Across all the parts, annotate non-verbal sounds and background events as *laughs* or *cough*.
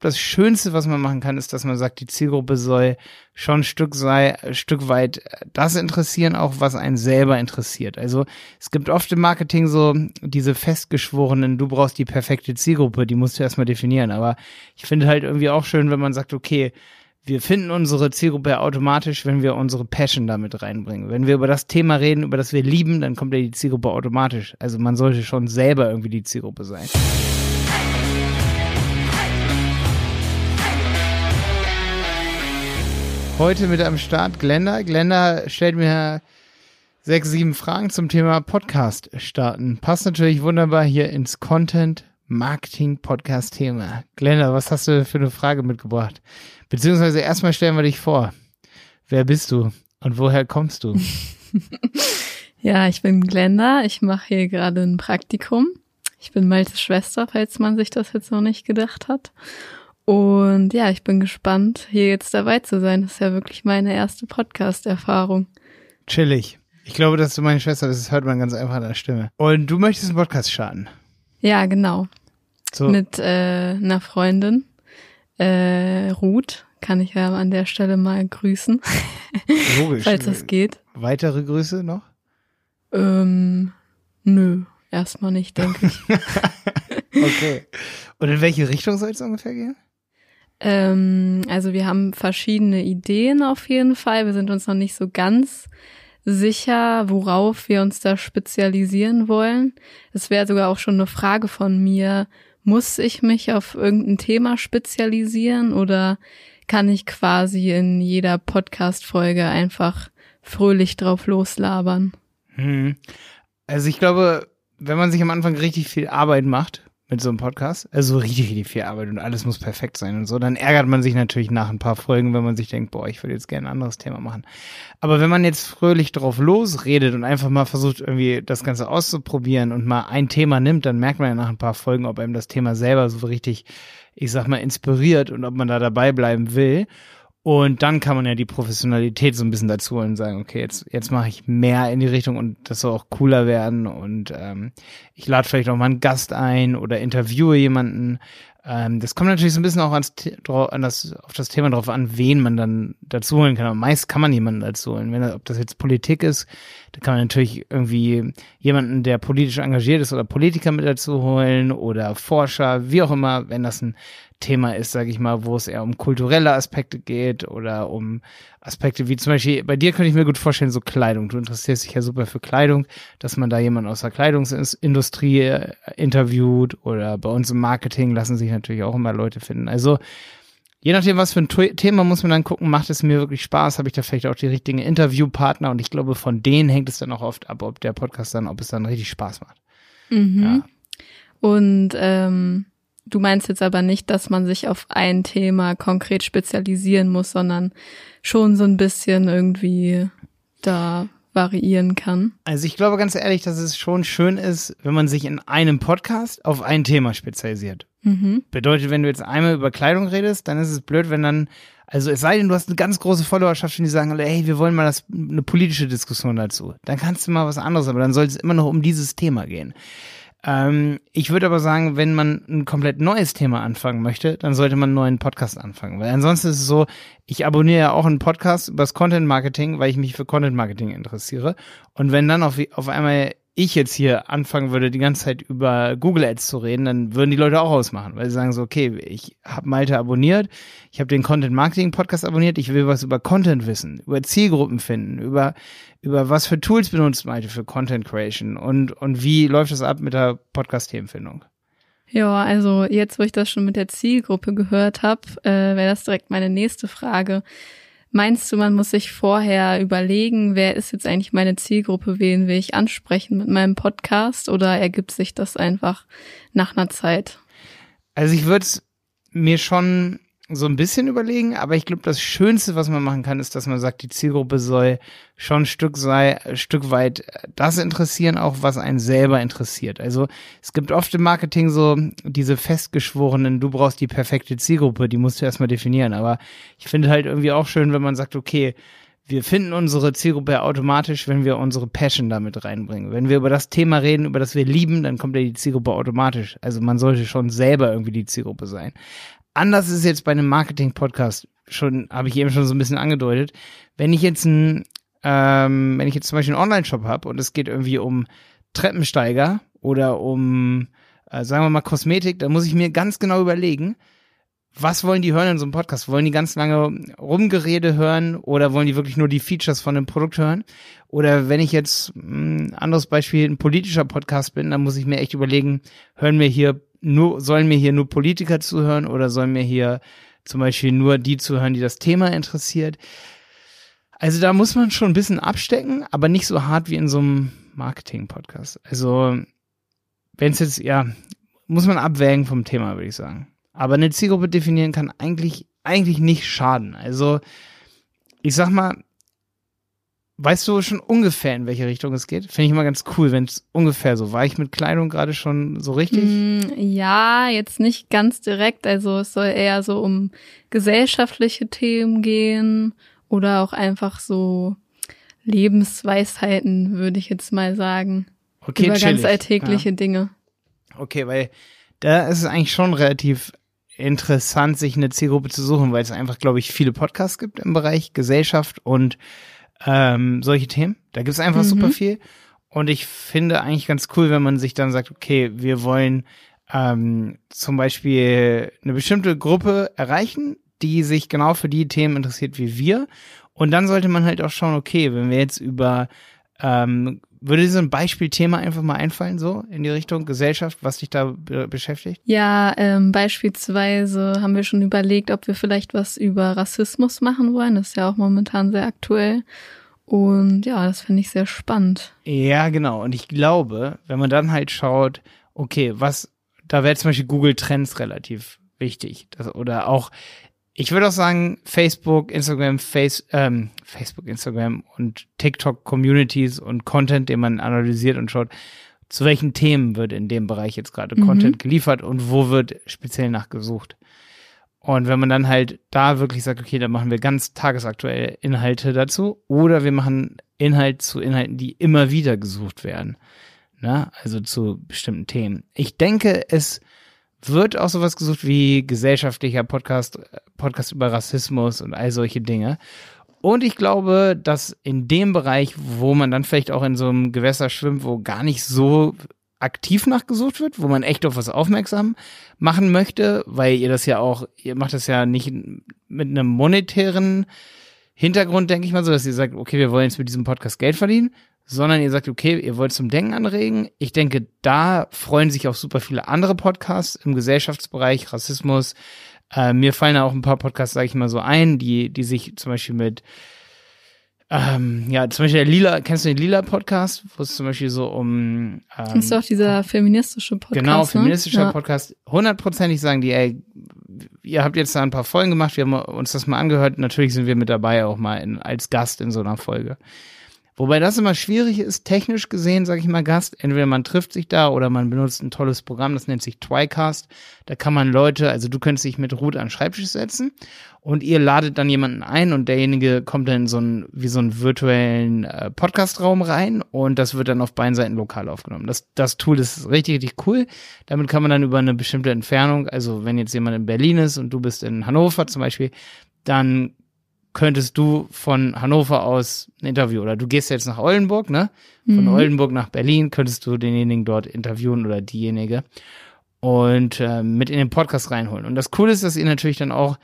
das Schönste, was man machen kann, ist, dass man sagt, die Zielgruppe soll schon ein Stück sei, ein Stück weit das interessieren, auch was einen selber interessiert. Also es gibt oft im Marketing so diese festgeschworenen, du brauchst die perfekte Zielgruppe, die musst du erstmal definieren. Aber ich finde halt irgendwie auch schön, wenn man sagt, okay, wir finden unsere Zielgruppe automatisch, wenn wir unsere Passion damit reinbringen. Wenn wir über das Thema reden, über das wir lieben, dann kommt ja die Zielgruppe automatisch. Also man sollte schon selber irgendwie die Zielgruppe sein. Heute mit am Start Glenda. Glenda stellt mir sechs, sieben Fragen zum Thema Podcast starten. Passt natürlich wunderbar hier ins Content Marketing Podcast Thema. Glenda, was hast du für eine Frage mitgebracht? Beziehungsweise erstmal stellen wir dich vor. Wer bist du und woher kommst du? *laughs* ja, ich bin Glenda. Ich mache hier gerade ein Praktikum. Ich bin Maltes Schwester, falls man sich das jetzt noch nicht gedacht hat. Und ja, ich bin gespannt, hier jetzt dabei zu sein. Das ist ja wirklich meine erste Podcast-Erfahrung. Chillig. Ich glaube, dass du meine Schwester bist, das hört man ganz einfach an der Stimme. Und du möchtest einen Podcast starten? Ja, genau. So. Mit äh, einer Freundin, äh, Ruth, kann ich ja an der Stelle mal grüßen. *laughs* Logisch. Falls das geht. Weitere Grüße noch? Ähm, nö, erstmal nicht, denke ich. *laughs* okay. Und in welche Richtung soll es ungefähr gehen? Ähm, also wir haben verschiedene Ideen auf jeden Fall. Wir sind uns noch nicht so ganz sicher, worauf wir uns da spezialisieren wollen. Es wäre sogar auch schon eine Frage von mir, muss ich mich auf irgendein Thema spezialisieren oder kann ich quasi in jeder Podcast-Folge einfach fröhlich drauf loslabern? Hm. Also ich glaube, wenn man sich am Anfang richtig viel Arbeit macht, mit so einem Podcast. Also richtig, richtig viel Arbeit und alles muss perfekt sein und so. Dann ärgert man sich natürlich nach ein paar Folgen, wenn man sich denkt, boah, ich würde jetzt gerne ein anderes Thema machen. Aber wenn man jetzt fröhlich drauf losredet und einfach mal versucht, irgendwie das Ganze auszuprobieren und mal ein Thema nimmt, dann merkt man ja nach ein paar Folgen, ob einem das Thema selber so richtig, ich sag mal, inspiriert und ob man da dabei bleiben will. Und dann kann man ja die Professionalität so ein bisschen dazu und sagen, okay, jetzt, jetzt mache ich mehr in die Richtung und das soll auch cooler werden. Und ähm, ich lade vielleicht auch mal einen Gast ein oder interviewe jemanden. Ähm, das kommt natürlich so ein bisschen auch ans, an das, auf das Thema drauf an, wen man dann dazu holen kann. Aber meist kann man jemanden dazu holen. Wenn, ob das jetzt Politik ist, da kann man natürlich irgendwie jemanden, der politisch engagiert ist oder Politiker mit dazu holen oder Forscher, wie auch immer, wenn das ein Thema ist, sage ich mal, wo es eher um kulturelle Aspekte geht oder um Aspekte wie zum Beispiel, bei dir könnte ich mir gut vorstellen, so Kleidung. Du interessierst dich ja super für Kleidung, dass man da jemanden aus der Kleidungsindustrie äh, interviewt oder bei uns im Marketing lassen sich natürlich auch immer Leute finden. Also je nachdem, was für ein Thema muss man dann gucken, macht es mir wirklich Spaß, habe ich da vielleicht auch die richtigen Interviewpartner und ich glaube, von denen hängt es dann auch oft ab, ob der Podcast dann, ob es dann richtig Spaß macht. Mhm. Ja. Und ähm, Du meinst jetzt aber nicht, dass man sich auf ein Thema konkret spezialisieren muss, sondern schon so ein bisschen irgendwie da variieren kann. Also ich glaube ganz ehrlich, dass es schon schön ist, wenn man sich in einem Podcast auf ein Thema spezialisiert. Mhm. Bedeutet, wenn du jetzt einmal über Kleidung redest, dann ist es blöd, wenn dann, also es sei denn, du hast eine ganz große Followerschaft und die sagen, hey, wir wollen mal das, eine politische Diskussion dazu. Dann kannst du mal was anderes, aber dann soll es immer noch um dieses Thema gehen. Ähm, ich würde aber sagen, wenn man ein komplett neues Thema anfangen möchte, dann sollte man einen neuen Podcast anfangen. Weil ansonsten ist es so, ich abonniere ja auch einen Podcast über das Content Marketing, weil ich mich für Content Marketing interessiere. Und wenn dann auf, auf einmal ich jetzt hier anfangen würde, die ganze Zeit über Google Ads zu reden, dann würden die Leute auch ausmachen, weil sie sagen so, okay, ich habe Malte abonniert, ich habe den Content Marketing Podcast abonniert, ich will was über Content wissen, über Zielgruppen finden, über über was für Tools benutzt Malte für Content Creation und und wie läuft das ab mit der Podcast Themenfindung? Ja, also jetzt, wo ich das schon mit der Zielgruppe gehört habe, äh, wäre das direkt meine nächste Frage. Meinst du, man muss sich vorher überlegen, wer ist jetzt eigentlich meine Zielgruppe, wen will ich ansprechen mit meinem Podcast oder ergibt sich das einfach nach einer Zeit? Also ich würde mir schon so ein bisschen überlegen, aber ich glaube, das Schönste, was man machen kann, ist, dass man sagt, die Zielgruppe soll schon ein Stück sei, ein Stück weit das interessieren, auch was einen selber interessiert. Also es gibt oft im Marketing so diese festgeschworenen, du brauchst die perfekte Zielgruppe, die musst du erstmal definieren. Aber ich finde halt irgendwie auch schön, wenn man sagt, okay, wir finden unsere Zielgruppe automatisch, wenn wir unsere Passion damit reinbringen. Wenn wir über das Thema reden, über das wir lieben, dann kommt ja die Zielgruppe automatisch. Also man sollte schon selber irgendwie die Zielgruppe sein. Anders ist jetzt bei einem Marketing-Podcast schon, habe ich eben schon so ein bisschen angedeutet. Wenn ich jetzt ein, ähm, wenn ich jetzt zum Beispiel einen Online-Shop habe und es geht irgendwie um Treppensteiger oder um, äh, sagen wir mal, Kosmetik, dann muss ich mir ganz genau überlegen, was wollen die hören in so einem Podcast? Wollen die ganz lange Rumgerede hören oder wollen die wirklich nur die Features von dem Produkt hören? Oder wenn ich jetzt ein hm, anderes Beispiel ein politischer Podcast bin, dann muss ich mir echt überlegen, hören mir hier nur, sollen mir hier nur Politiker zuhören oder sollen mir hier zum Beispiel nur die zuhören, die das Thema interessiert? Also da muss man schon ein bisschen abstecken, aber nicht so hart wie in so einem Marketing-Podcast. Also wenn es jetzt, ja, muss man abwägen vom Thema, würde ich sagen. Aber eine Zielgruppe definieren kann eigentlich, eigentlich nicht schaden. Also, ich sag mal, weißt du schon ungefähr, in welche Richtung es geht? Finde ich immer ganz cool, wenn es ungefähr so war. Ich mit Kleidung gerade schon so richtig? Mm, ja, jetzt nicht ganz direkt. Also es soll eher so um gesellschaftliche Themen gehen oder auch einfach so Lebensweisheiten, würde ich jetzt mal sagen. Okay, Über chillig. ganz alltägliche ja. Dinge. Okay, weil da ist es eigentlich schon relativ interessant, sich eine Zielgruppe zu suchen, weil es einfach, glaube ich, viele Podcasts gibt im Bereich Gesellschaft und ähm, solche Themen. Da gibt es einfach mhm. super viel. Und ich finde eigentlich ganz cool, wenn man sich dann sagt, okay, wir wollen ähm, zum Beispiel eine bestimmte Gruppe erreichen, die sich genau für die Themen interessiert wie wir. Und dann sollte man halt auch schauen, okay, wenn wir jetzt über ähm, würde dir so ein Beispielthema einfach mal einfallen, so in die Richtung Gesellschaft, was dich da be beschäftigt? Ja, ähm, beispielsweise haben wir schon überlegt, ob wir vielleicht was über Rassismus machen wollen. Das ist ja auch momentan sehr aktuell. Und ja, das finde ich sehr spannend. Ja, genau. Und ich glaube, wenn man dann halt schaut, okay, was, da wäre zum Beispiel Google Trends relativ wichtig. Das, oder auch ich würde auch sagen, Facebook, Instagram, Face, ähm, Facebook, Instagram und TikTok Communities und Content, den man analysiert und schaut, zu welchen Themen wird in dem Bereich jetzt gerade mhm. Content geliefert und wo wird speziell nachgesucht. Und wenn man dann halt da wirklich sagt, okay, dann machen wir ganz tagesaktuelle Inhalte dazu oder wir machen Inhalt zu Inhalten, die immer wieder gesucht werden. Ne? Also zu bestimmten Themen. Ich denke, es wird auch sowas gesucht wie gesellschaftlicher Podcast, Podcast über Rassismus und all solche Dinge. Und ich glaube, dass in dem Bereich, wo man dann vielleicht auch in so einem Gewässer schwimmt, wo gar nicht so aktiv nachgesucht wird, wo man echt auf was aufmerksam machen möchte, weil ihr das ja auch, ihr macht das ja nicht mit einem monetären Hintergrund, denke ich mal so, dass ihr sagt, okay, wir wollen jetzt mit diesem Podcast Geld verdienen, sondern ihr sagt, okay, ihr wollt zum Denken anregen. Ich denke, da freuen sich auch super viele andere Podcasts im Gesellschaftsbereich, Rassismus. Äh, mir fallen da auch ein paar Podcasts, sage ich mal so ein, die, die sich zum Beispiel mit ähm, ja, zum Beispiel der Lila, kennst du den Lila-Podcast, wo es zum Beispiel so um ähm, Kennst du auch dieser feministische Podcast? Genau, ne? feministischer ne? Podcast. Hundertprozentig sagen die, ey, ihr habt jetzt da ein paar Folgen gemacht, wir haben uns das mal angehört, natürlich sind wir mit dabei auch mal in, als Gast in so einer Folge. Wobei das immer schwierig ist, technisch gesehen, sage ich mal, Gast. Entweder man trifft sich da oder man benutzt ein tolles Programm, das nennt sich Twicast. Da kann man Leute, also du könntest dich mit Ruth an den Schreibtisch setzen und ihr ladet dann jemanden ein und derjenige kommt dann in so einen, wie so einen virtuellen äh, Podcastraum rein und das wird dann auf beiden Seiten lokal aufgenommen. Das, das Tool ist richtig, richtig cool. Damit kann man dann über eine bestimmte Entfernung, also wenn jetzt jemand in Berlin ist und du bist in Hannover zum Beispiel, dann könntest du von Hannover aus ein Interview oder du gehst jetzt nach Oldenburg, ne? Von mhm. Oldenburg nach Berlin könntest du denjenigen dort interviewen oder diejenige und äh, mit in den Podcast reinholen. Und das Coole ist, dass ihr natürlich dann auch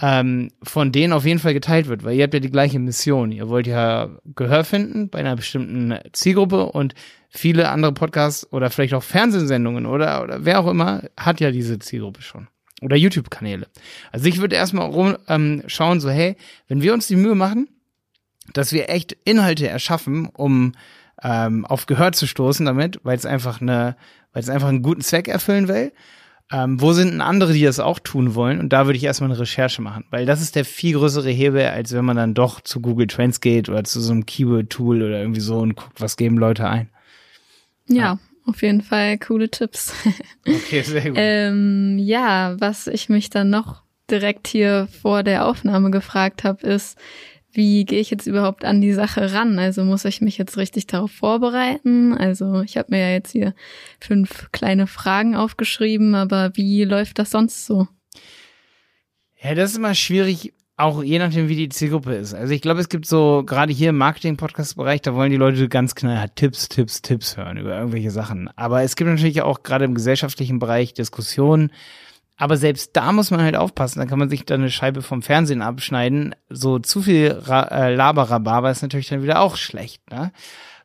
ähm, von denen auf jeden Fall geteilt wird, weil ihr habt ja die gleiche Mission. Ihr wollt ja Gehör finden bei einer bestimmten Zielgruppe und viele andere Podcasts oder vielleicht auch Fernsehsendungen oder, oder wer auch immer hat ja diese Zielgruppe schon oder YouTube-Kanäle. Also ich würde erstmal rum ähm, schauen, so hey, wenn wir uns die Mühe machen, dass wir echt Inhalte erschaffen, um ähm, auf Gehör zu stoßen damit, weil es einfach eine, weil es einfach einen guten Zweck erfüllen will. Ähm, wo sind denn andere, die das auch tun wollen? Und da würde ich erstmal eine Recherche machen, weil das ist der viel größere Hebel, als wenn man dann doch zu Google Trends geht oder zu so einem Keyword-Tool oder irgendwie so und guckt, was geben Leute ein. Ja, ja auf jeden Fall coole Tipps. *laughs* Okay, sehr gut. ähm, ja, was ich mich dann noch direkt hier vor der Aufnahme gefragt habe, ist, wie gehe ich jetzt überhaupt an die Sache ran? Also muss ich mich jetzt richtig darauf vorbereiten? Also ich habe mir ja jetzt hier fünf kleine Fragen aufgeschrieben, aber wie läuft das sonst so? Ja, das ist immer schwierig, auch je nachdem, wie die Zielgruppe ist. Also ich glaube, es gibt so, gerade hier im Marketing-Podcast-Bereich, da wollen die Leute ganz knallhart Tipps, Tipps, Tipps hören über irgendwelche Sachen. Aber es gibt natürlich auch gerade im gesellschaftlichen Bereich Diskussionen. Aber selbst da muss man halt aufpassen. Da kann man sich dann eine Scheibe vom Fernsehen abschneiden. So zu viel Ra äh, Laberababa ist natürlich dann wieder auch schlecht, ne?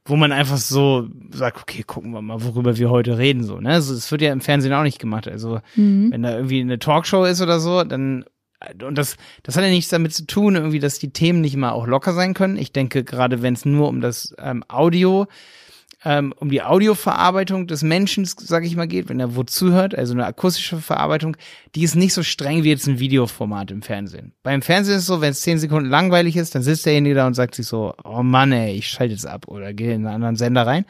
Wo man einfach so sagt, okay, gucken wir mal, worüber wir heute reden, so, ne? Also, es wird ja im Fernsehen auch nicht gemacht. Also, Mhm. wenn da irgendwie eine Talkshow ist oder so, dann und das, das hat ja nichts damit zu tun, irgendwie, dass die Themen nicht mal auch locker sein können. Ich denke, gerade wenn es nur um das ähm, Audio, ähm, um die Audioverarbeitung des Menschen, sag ich mal, geht, wenn er wo zuhört, also eine akustische Verarbeitung, die ist nicht so streng wie jetzt ein Videoformat im Fernsehen. Beim Fernsehen ist es so, wenn es zehn Sekunden langweilig ist, dann sitzt derjenige da und sagt sich so, oh Mann, ey, ich schalte jetzt ab oder gehe in einen anderen Sender rein.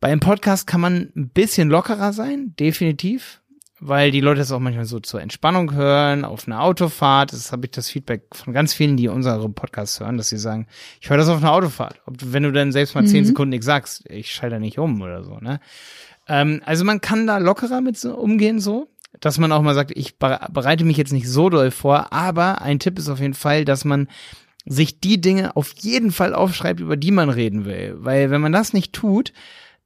Beim Podcast kann man ein bisschen lockerer sein, definitiv, weil die Leute das auch manchmal so zur Entspannung hören, auf einer Autofahrt. Das habe ich das Feedback von ganz vielen, die unsere Podcasts hören, dass sie sagen, ich höre das auf einer Autofahrt. Ob, wenn du dann selbst mal zehn Mhm. Sekunden nichts sagst, ich schalte nicht um oder so, ne? Ähm, also man kann da lockerer mit so umgehen, so. Dass man auch mal sagt, ich bere- bereite mich jetzt nicht so doll vor, aber ein Tipp ist auf jeden Fall, dass man sich die Dinge auf jeden Fall aufschreibt, über die man reden will. Weil wenn man das nicht tut,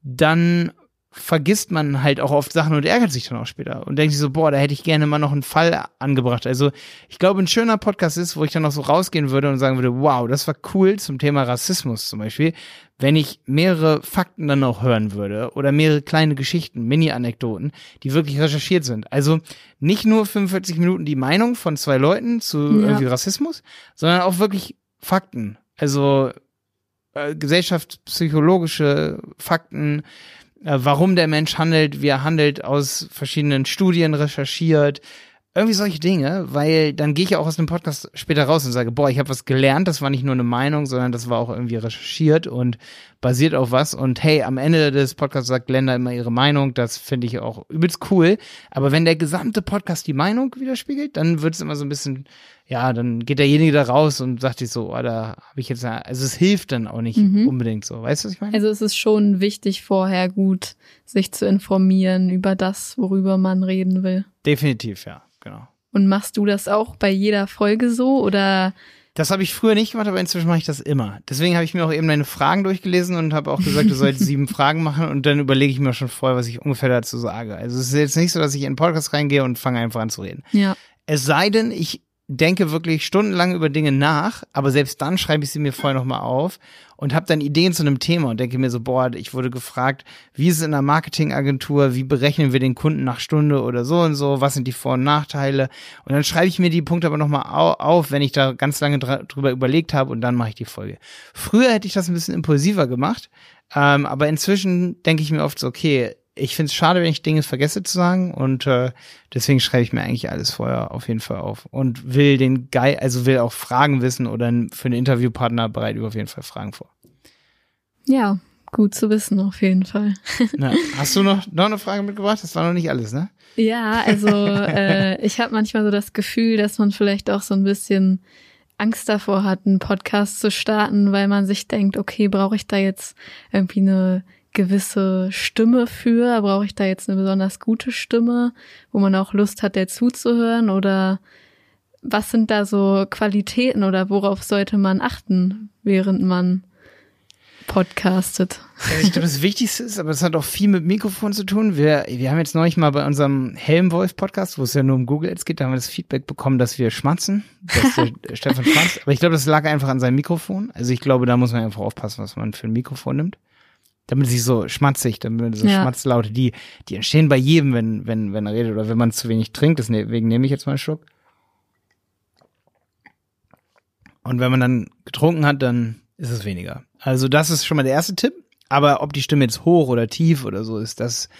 dann vergisst man halt auch oft Sachen und ärgert sich dann auch später und denkt sich so, boah, da hätte ich gerne mal noch einen Fall angebracht. Also ich glaube, ein schöner Podcast ist, wo ich dann noch so rausgehen würde und sagen würde, wow, das war cool zum Thema Rassismus zum Beispiel, wenn ich mehrere Fakten dann auch hören würde oder mehrere kleine Geschichten, Mini-Anekdoten, die wirklich recherchiert sind. Also nicht nur 45 Minuten die Meinung von zwei Leuten zu Ja. irgendwie Rassismus, sondern auch wirklich Fakten. Also äh, gesellschaftspsychologische Fakten, warum der Mensch handelt, wie er handelt, aus verschiedenen Studien recherchiert. Irgendwie solche Dinge, weil dann gehe ich ja auch aus dem Podcast später raus und sage, boah, ich habe was gelernt, das war nicht nur eine Meinung, sondern das war auch irgendwie recherchiert und basiert auf was. Und hey, am Ende des Podcasts sagt Glenda immer ihre Meinung, das finde ich auch übelst cool. Aber wenn der gesamte Podcast die Meinung widerspiegelt, dann wird es immer so ein bisschen, ja, dann geht derjenige da raus und sagt sich so, oh, da habe ich jetzt, also es hilft dann auch nicht Mhm. unbedingt so. Weißt du, was ich meine? Also es ist schon wichtig, vorher gut sich zu informieren über das, worüber man reden will. Definitiv, ja, genau. Und machst du das auch bei jeder Folge so oder Das habe ich früher nicht gemacht, aber inzwischen mache ich das immer. Deswegen habe ich mir auch eben deine Fragen durchgelesen und habe auch gesagt, du sollst *laughs* sieben Fragen machen und dann überlege ich mir schon vorher, was ich ungefähr dazu sage. Also es ist jetzt nicht so, dass ich in den Podcast reingehe und fange einfach an zu reden. ja? Es sei denn, ich denke wirklich stundenlang über Dinge nach, aber selbst dann schreibe ich sie mir vorher nochmal auf und habe dann Ideen zu einem Thema und denke mir so, boah, ich wurde gefragt, wie ist es in einer Marketingagentur, wie berechnen wir den Kunden nach Stunde oder so und so, was sind die Vor- und Nachteile und dann schreibe ich mir die Punkte aber nochmal au auf, wenn ich da ganz lange drüber überlegt habe und dann mache ich die Folge. Früher hätte ich das ein bisschen impulsiver gemacht, ähm, aber inzwischen denke ich mir oft so, okay, ich finde es schade, wenn ich Dinge vergesse zu sagen und äh, deswegen schreibe ich mir eigentlich alles vorher auf jeden Fall auf und will den Guy, also will auch Fragen wissen oder für einen Interviewpartner bereite ich auf jeden Fall Fragen vor. Ja, gut zu wissen auf jeden Fall. *laughs* Na, hast du noch, noch eine Frage mitgebracht? Das war noch nicht alles, ne? Ja, also äh, ich habe manchmal so das Gefühl, dass man vielleicht auch so ein bisschen Angst davor hat, einen Podcast zu starten, weil man sich denkt, okay, brauche ich da jetzt irgendwie eine gewisse Stimme für? Brauche ich da jetzt eine besonders gute Stimme, wo man auch Lust hat, der zuzuhören? Oder was sind da so Qualitäten oder worauf sollte man achten, während man podcastet? Also ich glaube, das Wichtigste ist, aber es hat auch viel mit Mikrofon zu tun. Wir, wir haben jetzt neulich mal bei unserem Helmwolf-Podcast, wo es ja nur um Google Ads geht, da haben wir das Feedback bekommen, dass wir schmatzen, dass der *laughs* Stefan schmatzt. Aber ich glaube, das lag einfach an seinem Mikrofon. Also ich glaube, da muss man einfach aufpassen, was man für ein Mikrofon nimmt. Damit sich so schmatzig, damit so Ja. Schmatzlaute, die, die entstehen bei jedem, wenn, wenn, wenn er redet oder wenn man zu wenig trinkt. Deswegen nehme ich jetzt mal einen Schluck. Und wenn man dann getrunken hat, dann ist es weniger. Also das ist schon mal der erste Tipp. Aber ob die Stimme jetzt hoch oder tief oder so ist, das,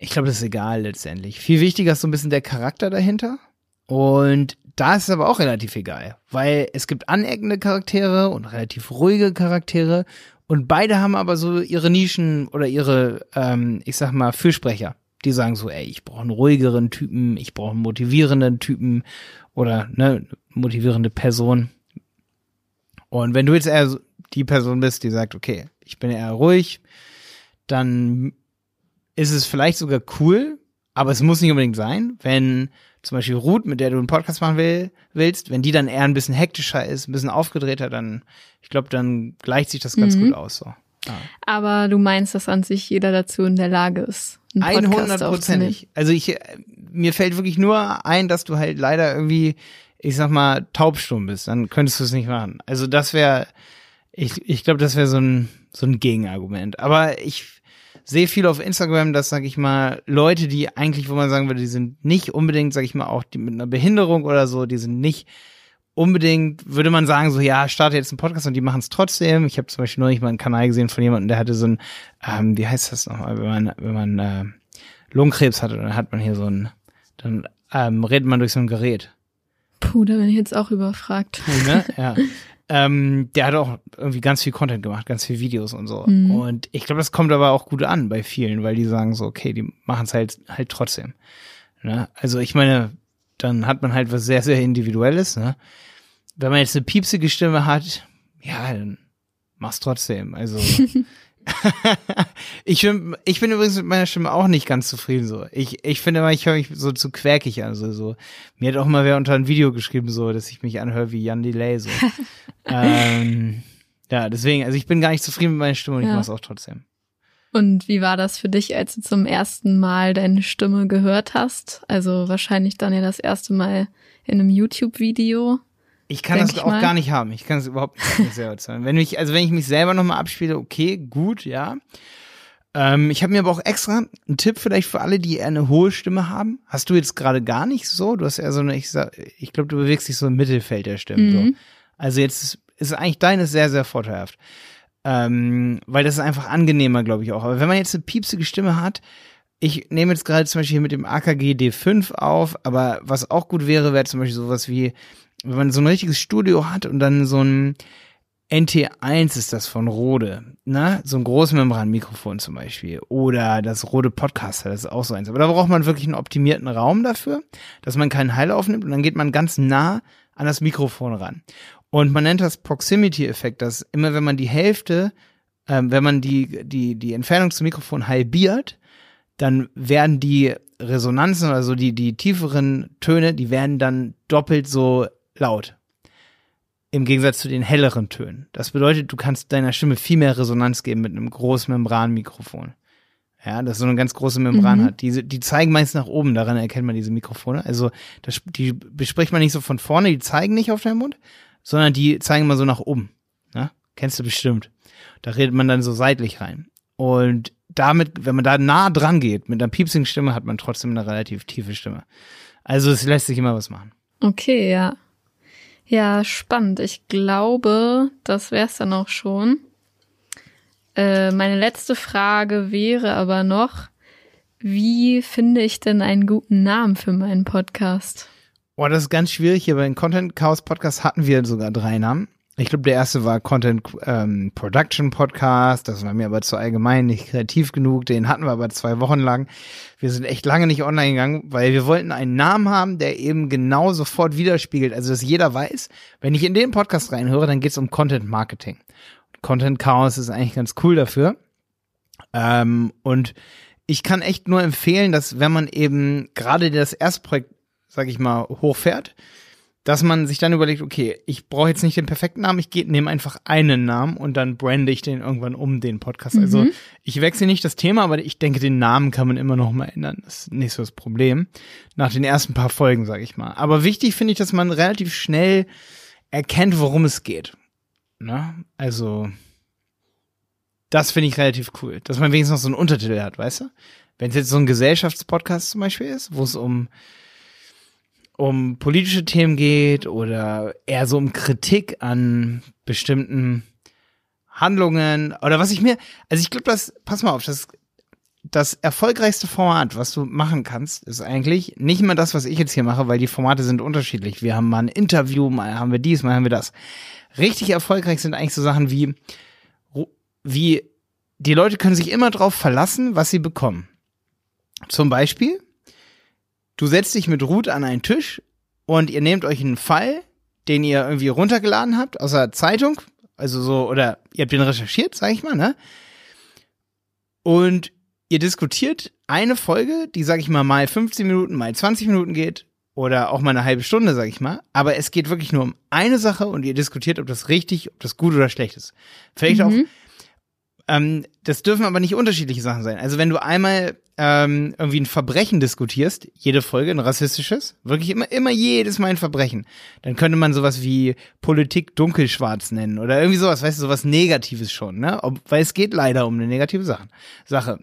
ich glaube, das ist egal letztendlich. Viel wichtiger ist so ein bisschen der Charakter dahinter. Und da ist es aber auch relativ egal, weil es gibt aneckende Charaktere und relativ ruhige Charaktere und beide haben aber so ihre Nischen oder ihre, ähm, ich sag mal, Fürsprecher. Die sagen so, ey, ich brauche einen ruhigeren Typen, ich brauche einen motivierenden Typen oder ne, motivierende Person. Und wenn du jetzt eher die Person bist, die sagt, okay, ich bin eher ruhig, dann ist es vielleicht sogar cool, aber es muss nicht unbedingt sein, wenn zum Beispiel Ruth, mit der du einen Podcast machen will, willst, wenn die dann eher ein bisschen hektischer ist, ein bisschen aufgedrehter, dann, ich glaube, dann gleicht sich das ganz Mhm. gut aus. So. Ja. Aber du meinst, dass an sich jeder dazu in der Lage ist, einen Podcast aufzunehmen. Einhundertprozentig. Also ich, mir fällt wirklich nur ein, dass du halt leider irgendwie, ich sag mal, taubstumm bist. Dann könntest du es nicht machen. Also das wäre, ich, ich glaube, das wäre so ein, so ein Gegenargument. Aber ich sehe viel auf Instagram, dass, sag ich mal, Leute, die eigentlich, wo man sagen würde, die sind nicht unbedingt, sag ich mal, auch die mit einer Behinderung oder so, die sind nicht unbedingt, würde man sagen, so, ja, starte jetzt einen Podcast und die machen es trotzdem. Ich habe zum Beispiel neulich mal einen Kanal gesehen von jemandem, der hatte so ein, ähm, wie heißt das nochmal, wenn man, wenn man äh, Lungenkrebs hatte, dann hat man hier so ein, dann ähm, redet man durch so ein Gerät. Puh, da bin ich jetzt auch überfragt. Ne? *laughs* ja. Ähm, der hat auch irgendwie ganz viel Content gemacht, ganz viel Videos und so. Mhm. Und ich glaube, das kommt aber auch gut an bei vielen, weil die sagen so, okay, die machen es halt halt trotzdem. Ne? Also ich meine, dann hat man halt was sehr, sehr Individuelles. Ne? Wenn man jetzt eine piepsige Stimme hat, ja, dann mach's trotzdem. Also *laughs* *laughs* ich bin, ich bin übrigens mit meiner Stimme auch nicht ganz zufrieden so. Ich, ich finde immer, ich höre mich so zu quäkig an. So, so. Mir hat auch mal wer unter ein Video geschrieben, so, dass ich mich anhöre wie Jan Delay. So. *laughs* ähm, ja, deswegen, also ich bin gar nicht zufrieden mit meiner Stimme und ich Ja. mach's auch trotzdem. Und wie war das für dich, als du zum ersten Mal deine Stimme gehört hast? Also wahrscheinlich dann ja das erste Mal in einem YouTube-Video. Ich kann Denk das auch mal. gar nicht haben. Ich kann es überhaupt nicht mit selber zahlen. Wenn ich, also wenn ich mich selber nochmal abspiele, okay, gut, ja. Ähm, ich habe mir aber auch extra einen Tipp vielleicht für alle, die eher eine hohe Stimme haben. Hast du jetzt gerade gar nicht so? Du hast eher so eine, ich sag, ich glaube, du bewegst dich so im Mittelfeld der Stimmen. So. Mhm. Also jetzt ist, ist eigentlich deine sehr, sehr vorteilhaft. Ähm, weil das ist einfach angenehmer, glaube ich auch. Aber wenn man jetzt eine piepsige Stimme hat, ich nehme jetzt gerade zum Beispiel hier mit dem AKG D5 auf, aber was auch gut wäre, wäre zum Beispiel sowas wie, wenn man so ein richtiges Studio hat und dann so ein NT1 ist das von Rode, ne? So ein Großmembranmikrofon zum Beispiel. Oder das Rode Podcaster, das ist auch so eins. Aber da braucht man wirklich einen optimierten Raum dafür, dass man keinen Hall aufnimmt und dann geht man ganz nah an das Mikrofon ran. Und man nennt das Proximity-Effekt, dass immer wenn man die Hälfte, ähm, wenn man die, die, die Entfernung zum Mikrofon halbiert, dann werden die Resonanzen, also die, die tieferen Töne, die werden dann doppelt so laut. Im Gegensatz zu den helleren Tönen. Das bedeutet, du kannst deiner Stimme viel mehr Resonanz geben mit einem Großmembranmikrofon. Ja, das so eine ganz große Membran Mhm. hat. Diese, die zeigen meist nach oben, daran erkennt man diese Mikrofone. Also das, die bespricht man nicht so von vorne, die zeigen nicht auf deinen Mund, sondern die zeigen immer so nach oben. Ne? Kennst du bestimmt. Da redet man dann so seitlich rein. Und damit, wenn man da nah dran geht, mit einer piepsigen Stimme, hat man trotzdem eine relativ tiefe Stimme. Also es lässt sich immer was machen. Okay, ja. Ja, spannend. Ich glaube, das wär's dann auch schon. Äh, meine letzte Frage wäre aber noch, wie finde ich denn einen guten Namen für meinen Podcast? Boah, das ist ganz schwierig. Hier bei den Content Chaos Podcast hatten wir sogar drei Namen. Ich glaube, der erste war Content ähm, Production Podcast. Das war mir aber zu allgemein nicht kreativ genug. Den hatten wir aber zwei Wochen lang. Wir sind echt lange nicht online gegangen, weil wir wollten einen Namen haben, der eben genau sofort widerspiegelt. Also, dass jeder weiß, wenn ich in den Podcast reinhöre, dann geht es um Content Marketing. Content Chaos ist eigentlich ganz cool dafür. Ähm, und ich kann echt nur empfehlen, dass wenn man eben gerade das Erstprojekt, sag ich mal, hochfährt, dass man sich dann überlegt, okay, ich brauche jetzt nicht den perfekten Namen, ich nehme einfach einen Namen und dann brande ich den irgendwann um den Podcast. Also ich wechsle nicht das Thema, aber ich denke, den Namen kann man immer noch mal ändern. Das ist nicht so das Problem. Nach den ersten paar Folgen, sag ich mal. Aber wichtig finde ich, dass man relativ schnell erkennt, worum es geht. Ne? Also das finde ich relativ cool, dass man wenigstens noch so einen Untertitel hat, weißt du? Wenn es jetzt so ein Gesellschaftspodcast zum Beispiel ist, wo es um um politische Themen geht oder eher so um Kritik an bestimmten Handlungen oder was ich mir, also ich glaube, das, pass mal auf, das, das erfolgreichste Format, was du machen kannst, ist eigentlich nicht immer das, was ich jetzt hier mache, weil die Formate sind unterschiedlich. Wir haben mal ein Interview, mal haben wir dies, mal haben wir das. Richtig erfolgreich sind eigentlich so Sachen wie, wie die Leute können sich immer drauf verlassen, was sie bekommen. Zum Beispiel, du setzt dich mit Ruth an einen Tisch und ihr nehmt euch einen Fall, den ihr irgendwie runtergeladen habt aus der Zeitung, also so, oder ihr habt den recherchiert, sag ich mal, ne? Und ihr diskutiert eine Folge, die, sag ich mal, mal 15 Minuten, mal 20 Minuten geht oder auch mal eine halbe Stunde, sag ich mal. Aber es geht wirklich nur um eine Sache und ihr diskutiert, ob das richtig, ob das gut oder schlecht ist. Vielleicht auch, ähm, das dürfen aber nicht unterschiedliche Sachen sein. Also wenn du einmal ähm, irgendwie ein Verbrechen diskutierst, jede Folge ein rassistisches, wirklich immer, immer jedes Mal ein Verbrechen, dann könnte man sowas wie Politik dunkelschwarz nennen oder irgendwie sowas, weißt du, sowas Negatives schon, ne? Ob, weil es geht leider um eine negative Sache. Sache.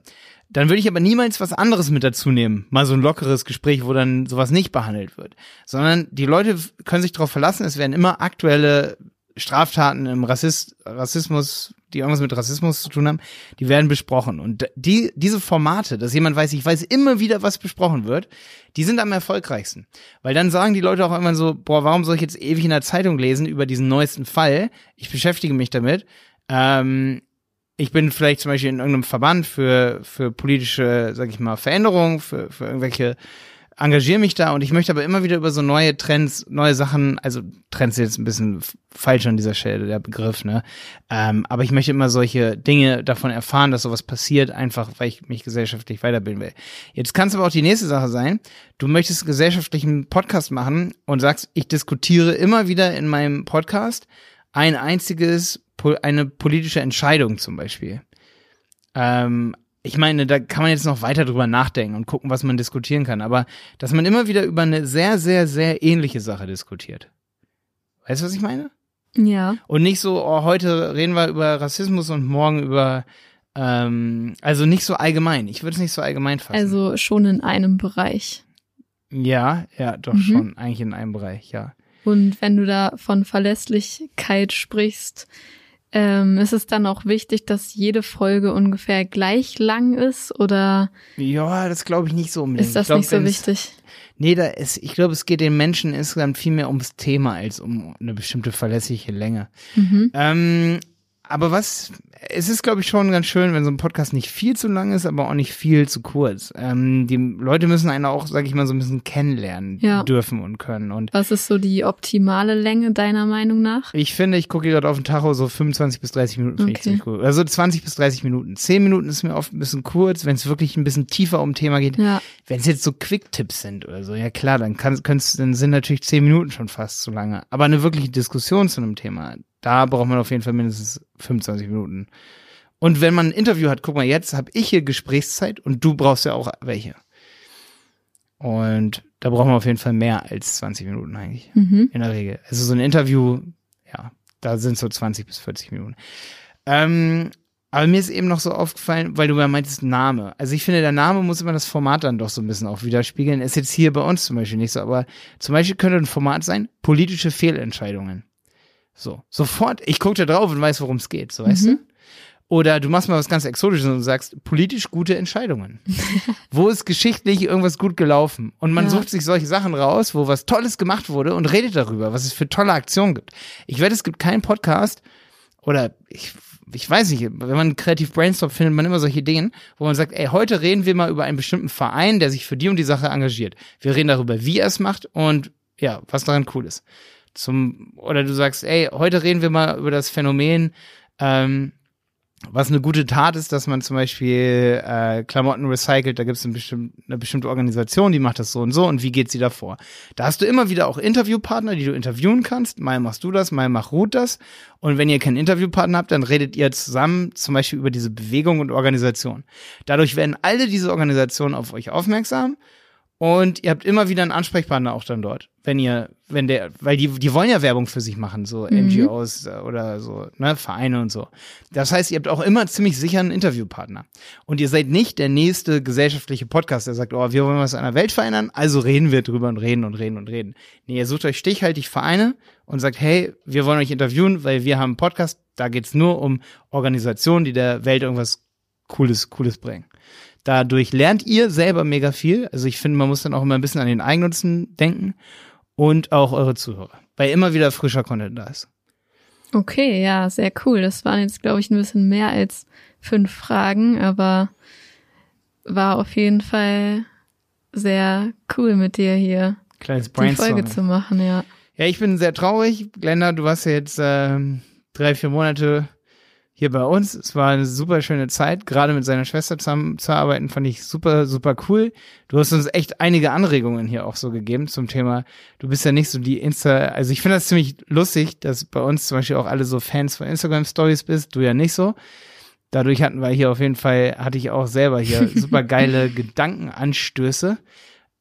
Dann würde ich aber niemals was anderes mit dazu nehmen. Mal so ein lockeres Gespräch, wo dann sowas nicht behandelt wird. Sondern die Leute können sich darauf verlassen, es werden immer aktuelle Straftaten im Rassist, Rassismus, die irgendwas mit Rassismus zu tun haben, die werden besprochen. Und die, diese Formate, dass jemand weiß, ich weiß immer wieder, was besprochen wird, die sind am erfolgreichsten. Weil dann sagen die Leute auch immer so, boah, warum soll ich jetzt ewig in der Zeitung lesen über diesen neuesten Fall? Ich beschäftige mich damit. Ähm, ich bin vielleicht zum Beispiel in irgendeinem Verband für, für politische, sag ich mal, Veränderungen, für, für irgendwelche, engagiere mich da und ich möchte aber immer wieder über so neue Trends, neue Sachen, also Trends jetzt ein bisschen falsch an dieser Stelle, der Begriff, ne? Ähm, aber ich möchte immer solche Dinge davon erfahren, dass sowas passiert, einfach weil ich mich gesellschaftlich weiterbilden will. Jetzt kann es aber auch die nächste Sache sein, du möchtest einen gesellschaftlichen Podcast machen und sagst, ich diskutiere immer wieder in meinem Podcast ein einziges eine politische Entscheidung zum Beispiel. Ähm, ich meine, da kann man jetzt noch weiter drüber nachdenken und gucken, was man diskutieren kann, aber dass man immer wieder über eine sehr, sehr, sehr ähnliche Sache diskutiert. Weißt du, was ich meine? Ja. Und nicht so, oh, heute reden wir über Rassismus und morgen über, ähm, also nicht so allgemein. Ich würde es nicht so allgemein fassen. Also schon in einem Bereich. Ja, ja, doch mhm. schon, eigentlich in einem Bereich, ja. Und wenn du da von Verlässlichkeit sprichst, ähm, ist es dann auch wichtig, dass jede Folge ungefähr gleich lang ist oder? Ja, das glaube ich nicht so unbedingt. Ist das glaub, nicht so wichtig? Nee, da ist, ich glaube, es geht den Menschen insgesamt viel mehr ums Thema als um eine bestimmte verlässliche Länge. Mhm. Ähm, aber was, es ist, glaube ich, schon ganz schön, wenn so ein Podcast nicht viel zu lang ist, aber auch nicht viel zu kurz. Ähm, die Leute müssen einen auch, sag ich mal, so ein bisschen kennenlernen ja. dürfen und können. Und was ist so die optimale Länge deiner Meinung nach? Ich finde, ich gucke gerade auf den Tacho, so 25 bis 30 Minuten finde okay. ich ziemlich gut. Also 20 bis 30 Minuten. 10 Minuten ist mir oft ein bisschen kurz, wenn es wirklich ein bisschen tiefer um Thema geht. Ja. Wenn es jetzt so Quick-Tipps sind oder so, ja klar, dann, kann, dann sind natürlich 10 Minuten schon fast zu lange. Aber eine wirkliche Diskussion zu einem Thema, da braucht man auf jeden Fall mindestens 25 Minuten. Und wenn man ein Interview hat, guck mal, jetzt habe ich hier Gesprächszeit und du brauchst ja auch welche. Und da braucht man auf jeden Fall mehr als 20 Minuten eigentlich. Mhm. In der Regel. Also so ein Interview, ja, da sind so 20 bis 40 Minuten. Ähm, aber mir ist eben noch so aufgefallen, weil du ja meintest Name. Also ich finde, der Name muss immer das Format dann doch so ein bisschen auch widerspiegeln. Ist jetzt hier bei uns zum Beispiel nicht so, aber zum Beispiel könnte ein Format sein, politische Fehlentscheidungen. So, sofort, ich gucke da drauf und weiß, worum es geht, so weißt mhm. du? Oder du machst mal was ganz Exotisches und sagst, politisch gute Entscheidungen. *laughs* wo ist geschichtlich irgendwas gut gelaufen? Und man ja. sucht sich solche Sachen raus, wo was Tolles gemacht wurde und redet darüber, was es für tolle Aktionen gibt. Ich wette, es gibt keinen Podcast oder ich, ich weiß nicht, wenn man kreativ brainstormt, findet man immer solche Dinge, wo man sagt, ey, heute reden wir mal über einen bestimmten Verein, der sich für die und die Sache engagiert. Wir reden darüber, wie er es macht und ja, was daran cool ist zum, oder du sagst, ey, heute reden wir mal über das Phänomen, ähm, was eine gute Tat ist, dass man zum Beispiel äh, Klamotten recycelt, da gibt es eine, bestimm eine bestimmte Organisation, die macht das so und so und wie geht sie davor? Da hast du immer wieder auch Interviewpartner, die du interviewen kannst. Mal machst du das, mal macht Ruth das. Und wenn ihr keinen Interviewpartner habt, dann redet ihr zusammen zum Beispiel über diese Bewegung und Organisation. Dadurch werden alle diese Organisationen auf euch aufmerksam und ihr habt immer wieder einen Ansprechpartner auch dann dort, wenn ihr, wenn der, weil die, die wollen ja Werbung für sich machen, so mhm. NGOs oder so, ne, Vereine und so. Das heißt, ihr habt auch immer ziemlich sicher einen Interviewpartner. Und ihr seid nicht der nächste gesellschaftliche Podcast, der sagt, oh, wir wollen was an der Welt verändern, also reden wir drüber und reden und reden und reden. Nee, ihr sucht euch stichhaltig Vereine und sagt, hey, wir wollen euch interviewen, weil wir haben einen Podcast, da geht's nur um Organisationen, die der Welt irgendwas Cooles, Cooles bringen. Dadurch lernt ihr selber mega viel. Also ich finde, man muss dann auch immer ein bisschen an den Eigennutzen denken und auch eure Zuhörer, weil immer wieder frischer Content da ist. Okay, ja, sehr cool. Das waren jetzt, glaube ich, ein bisschen mehr als fünf Fragen, aber war auf jeden Fall sehr cool mit dir hier Kleines die Folge zu machen, ja. Ja, ich bin sehr traurig. Glenda, du warst ja jetzt äh, drei, vier Monate hier bei uns. Es war eine super schöne Zeit. Gerade mit seiner Schwester zusammenzuarbeiten, fand ich super, super cool. Du hast uns echt einige Anregungen hier auch so gegeben zum Thema. Du bist ja nicht so die Insta, also ich finde das ziemlich lustig, dass bei uns zum Beispiel auch alle so Fans von Instagram Stories bist. Du ja nicht so. Dadurch hatten wir hier auf jeden Fall, hatte ich auch selber hier *laughs* super geile Gedankenanstöße.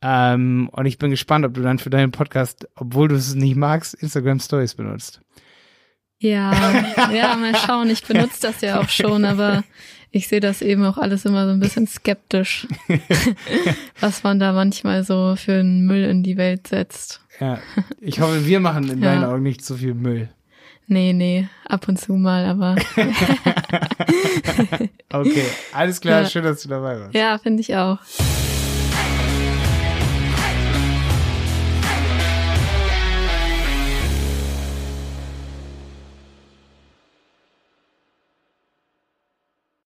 Ähm, und ich bin gespannt, ob du dann für deinen Podcast, obwohl du es nicht magst, Instagram Stories benutzt. Ja, ja, mal *laughs* schauen. Ich benutze das ja auch schon, aber ich sehe das eben auch alles immer so ein bisschen skeptisch, *laughs* was man da manchmal so für einen Müll in die Welt setzt. Ja, ich hoffe, wir machen in ja. deinen Augen nicht so viel Müll. Nee, nee, ab und zu mal, aber. *laughs* okay, alles klar, ja. schön, dass du dabei warst. Ja, finde ich auch.